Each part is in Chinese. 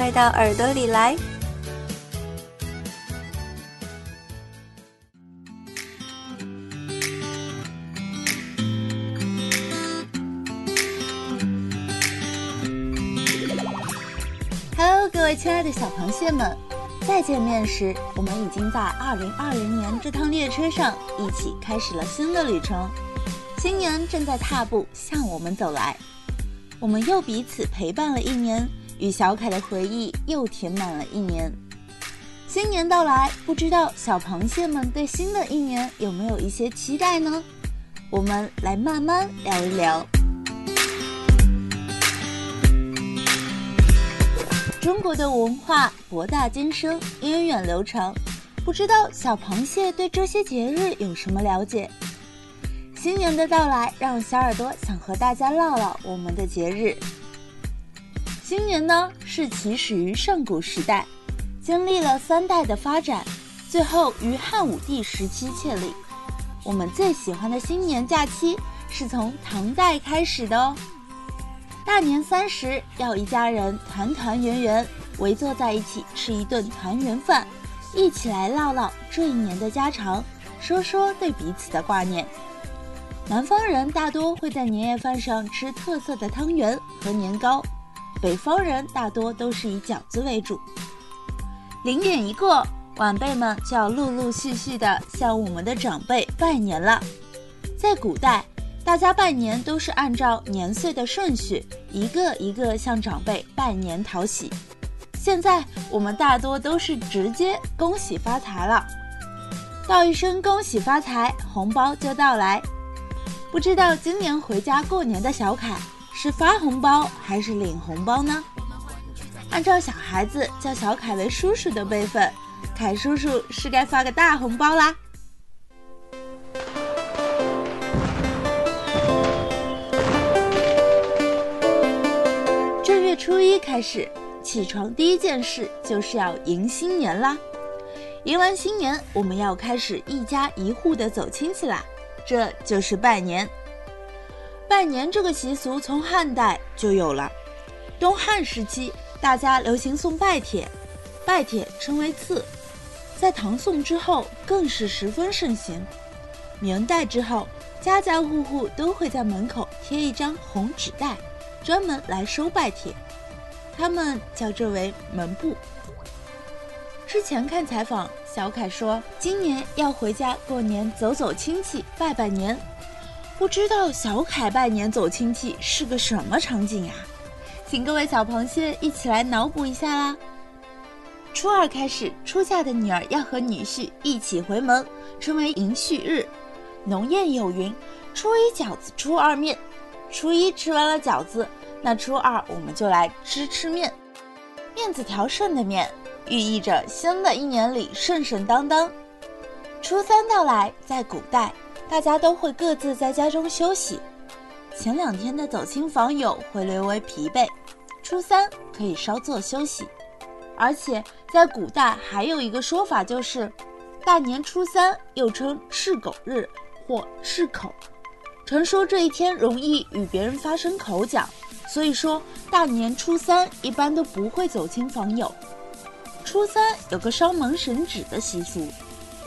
快到耳朵里来！各位亲爱的小螃蟹们，再见面时，我们已经在2020年这趟列车上一起开始了新的旅程。新年正在踏步向我们走来，我们又彼此陪伴了一年，与小凯的回忆又填满了一年。新年到来，不知道小螃蟹们对新的一年有没有一些期待呢？我们来慢慢聊一聊。中国的文化博大精深、源远流长，不知道小螃蟹对这些节日有什么了解？新年的到来，让小耳朵想和大家唠唠我们的节日。新年呢，是起始于上古时代，经历了三代的发展，最后于汉武帝时期确立。我们最喜欢的新年假期，是从唐代开始的哦。大年三十，要一家人团团圆圆围坐在一起吃一顿团圆饭，一起来唠唠这一年的家常，说说对彼此的挂念。南方人大多会在年夜饭上吃特色的汤圆和年糕，北方人大多都是以饺子为主。零点一过，晚辈们就要陆陆续续的向我们的长辈拜年了。在古代。大家拜年都是按照年岁的顺序，一个一个向长辈拜年讨喜。现在我们大多都是直接恭喜发财了，道一声恭喜发财，红包就到来。不知道今年回家过年的小凯是发红包还是领红包呢？按照小孩子叫小凯为叔叔的辈分，凯叔叔是该发个大红包啦。正月初一开始起床，第一件事就是要迎新年啦。迎完新年，我们要开始一家一户的走亲戚啦，这就是拜年。拜年这个习俗从汉代就有了，东汉时期大家流行送拜帖，拜帖称为赐，在唐宋之后更是十分盛行。明代之后，家家户户都会在门口贴一张红纸袋，专门来收拜帖。他们叫这为门部。之前看采访，小凯说今年要回家过年，走走亲戚，拜拜年。不知道小凯拜年走亲戚是个什么场景呀？请各位小螃蟹一起来脑补一下啦。初二开始，出嫁的女儿要和女婿一起回门，称为迎婿日。农谚有云：初一饺子，初二面。初一吃完了饺子。那初二我们就来吃吃面，面子条顺的面，寓意着新的一年里顺顺当当。初三到来，在古代，大家都会各自在家中休息，前两天的走亲访友会略微疲惫，初三可以稍作休息。而且在古代还有一个说法，就是大年初三又称赤狗日或赤口，传说这一天容易与别人发生口角。所以说，大年初三一般都不会走亲访友。初三有个烧门神纸的习俗，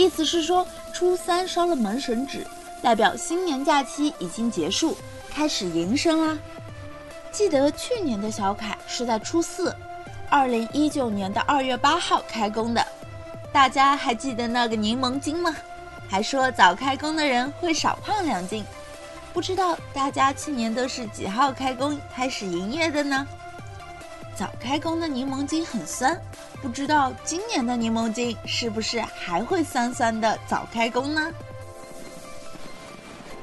意思是说初三烧了门神纸，代表新年假期已经结束，开始营生啦。记得去年的小凯是在初四，二零一九年的二月八号开工的，大家还记得那个柠檬精吗？还说早开工的人会少胖两斤。不知道大家去年都是几号开工开始营业的呢？早开工的柠檬精很酸，不知道今年的柠檬精是不是还会酸酸的早开工呢？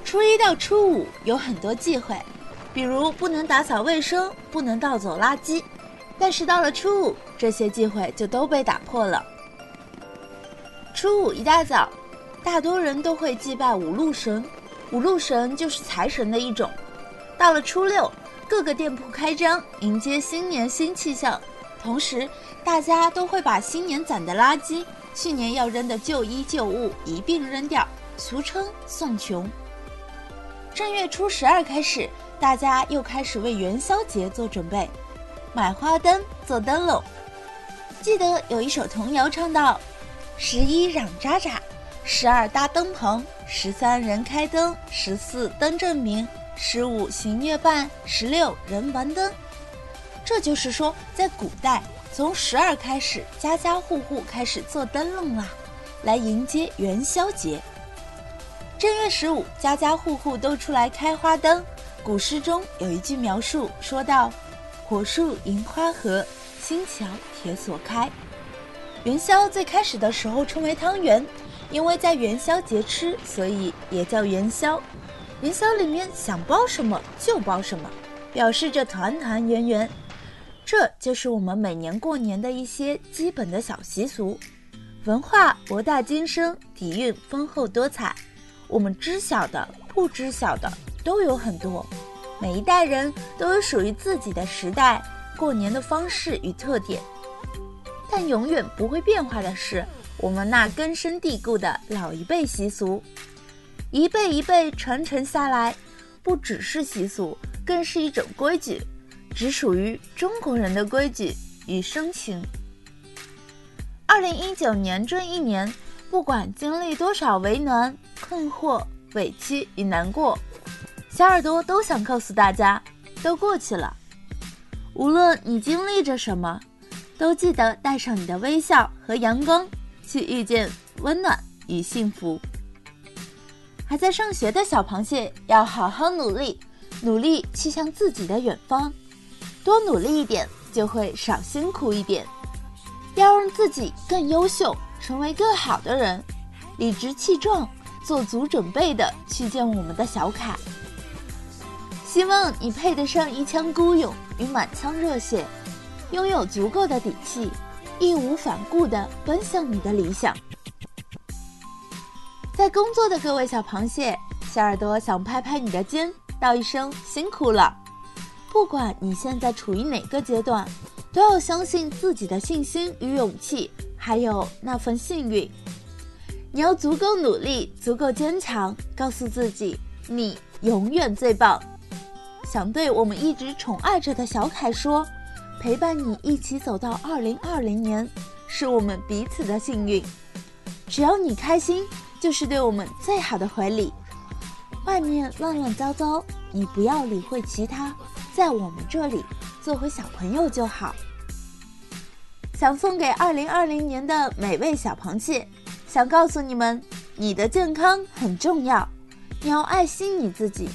初一到初五有很多忌讳，比如不能打扫卫生，不能倒走垃圾。但是到了初五，这些忌讳就都被打破了。初五一大早，大多人都会祭拜五路神，五路神就是财神的一种。到了初六，各个店铺开张，迎接新年新气象。同时，大家都会把新年攒的垃圾、去年要扔的旧衣旧物一并扔掉，俗称送穷。正月初十二开始，大家又开始为元宵节做准备，买花灯、做灯笼。记得有一首童谣唱道。十一嚷喳喳，十二搭灯棚，十三人开灯，十四灯正明，十五行月半，十六人玩灯。这就是说，在古代，从十二开始，家家户户开始做灯笼啦，来迎接元宵节。正月十五，家家户户都出来开花灯。古诗中有一句描述，说道：“火树银花合，新桥铁锁开。”元宵最开始的时候称为汤圆，因为在元宵节吃，所以也叫元宵。元宵里面想包什么就包什么，表示着团团圆圆。这就是我们每年过年的一些基本的小习俗。文化博大精深，底蕴丰厚多彩，我们知晓的、不知晓的都有很多。每一代人都有属于自己的时代过年的方式与特点。但永远不会变化的是，我们那根深蒂固的老一辈习俗，一辈一辈传承下来，不只是习俗，更是一种规矩，只属于中国人的规矩与深情。二零一九年这一年，不管经历多少为难、困惑、委屈与难过，小耳朵都想告诉大家，都过去了。无论你经历着什么。都记得带上你的微笑和阳光，去遇见温暖与幸福。还在上学的小螃蟹要好好努力，努力去向自己的远方。多努力一点，就会少辛苦一点。要让自己更优秀，成为更好的人，理直气壮，做足准备的去见我们的小凯。希望你配得上一腔孤勇与满腔热血。拥有足够的底气，义无反顾地奔向你的理想。在工作的各位小螃蟹，小耳朵想拍拍你的肩，道一声辛苦了。不管你现在处于哪个阶段，都要相信自己的信心与勇气，还有那份幸运。你要足够努力，足够坚强，告诉自己，你永远最棒。想对我们一直宠爱着的小凯说。陪伴你一起走到二零二零年，是我们彼此的幸运。只要你开心，就是对我们最好的回礼。外面乱乱糟糟，你不要理会其他，在我们这里做回小朋友就好。想送给二零二零年的每位小螃蟹，想告诉你们，你的健康很重要，你要爱惜你自己。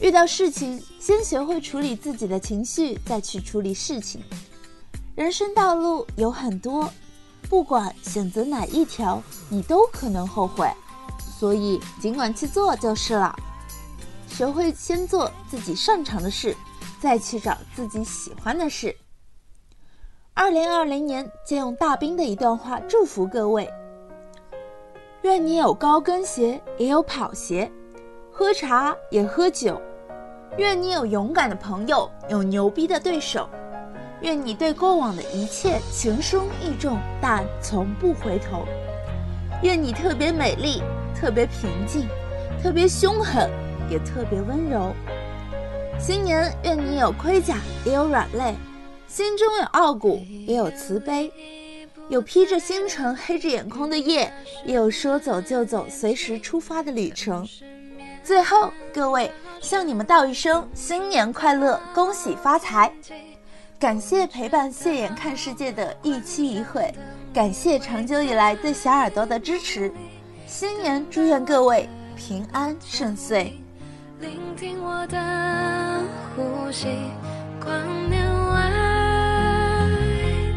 遇到事情，先学会处理自己的情绪，再去处理事情。人生道路有很多，不管选择哪一条，你都可能后悔，所以尽管去做就是了。学会先做自己擅长的事，再去找自己喜欢的事。二零二零年，借用大兵的一段话祝福各位：愿你有高跟鞋，也有跑鞋，喝茶也喝酒。愿你有勇敢的朋友，有牛逼的对手。愿你对过往的一切情深意重，但从不回头。愿你特别美丽，特别平静，特别凶狠，也特别温柔。新年愿你有盔甲，也有软肋；心中有傲骨，也有慈悲；有披着星辰、黑着眼眶的夜，也有说走就走、随时出发的旅程。最后，各位。向你们道一声新年快乐，恭喜发财！感谢陪伴谢眼看世界的一期一会，感谢长久以来对小耳朵的支持。新年祝愿各位平安顺遂。聆听我的呼吸，光年外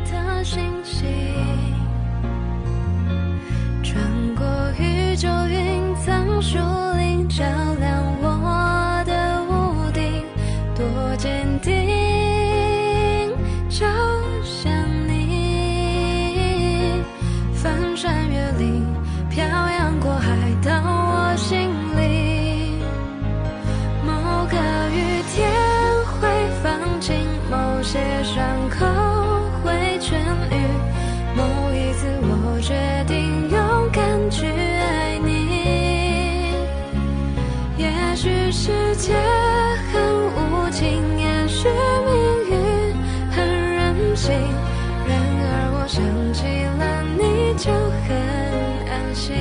的星星，穿过宇宙云层树林，照亮我的屋顶，多。坚定，也许世界很无情，也许命运很任性，然而我想起了你，就很安心。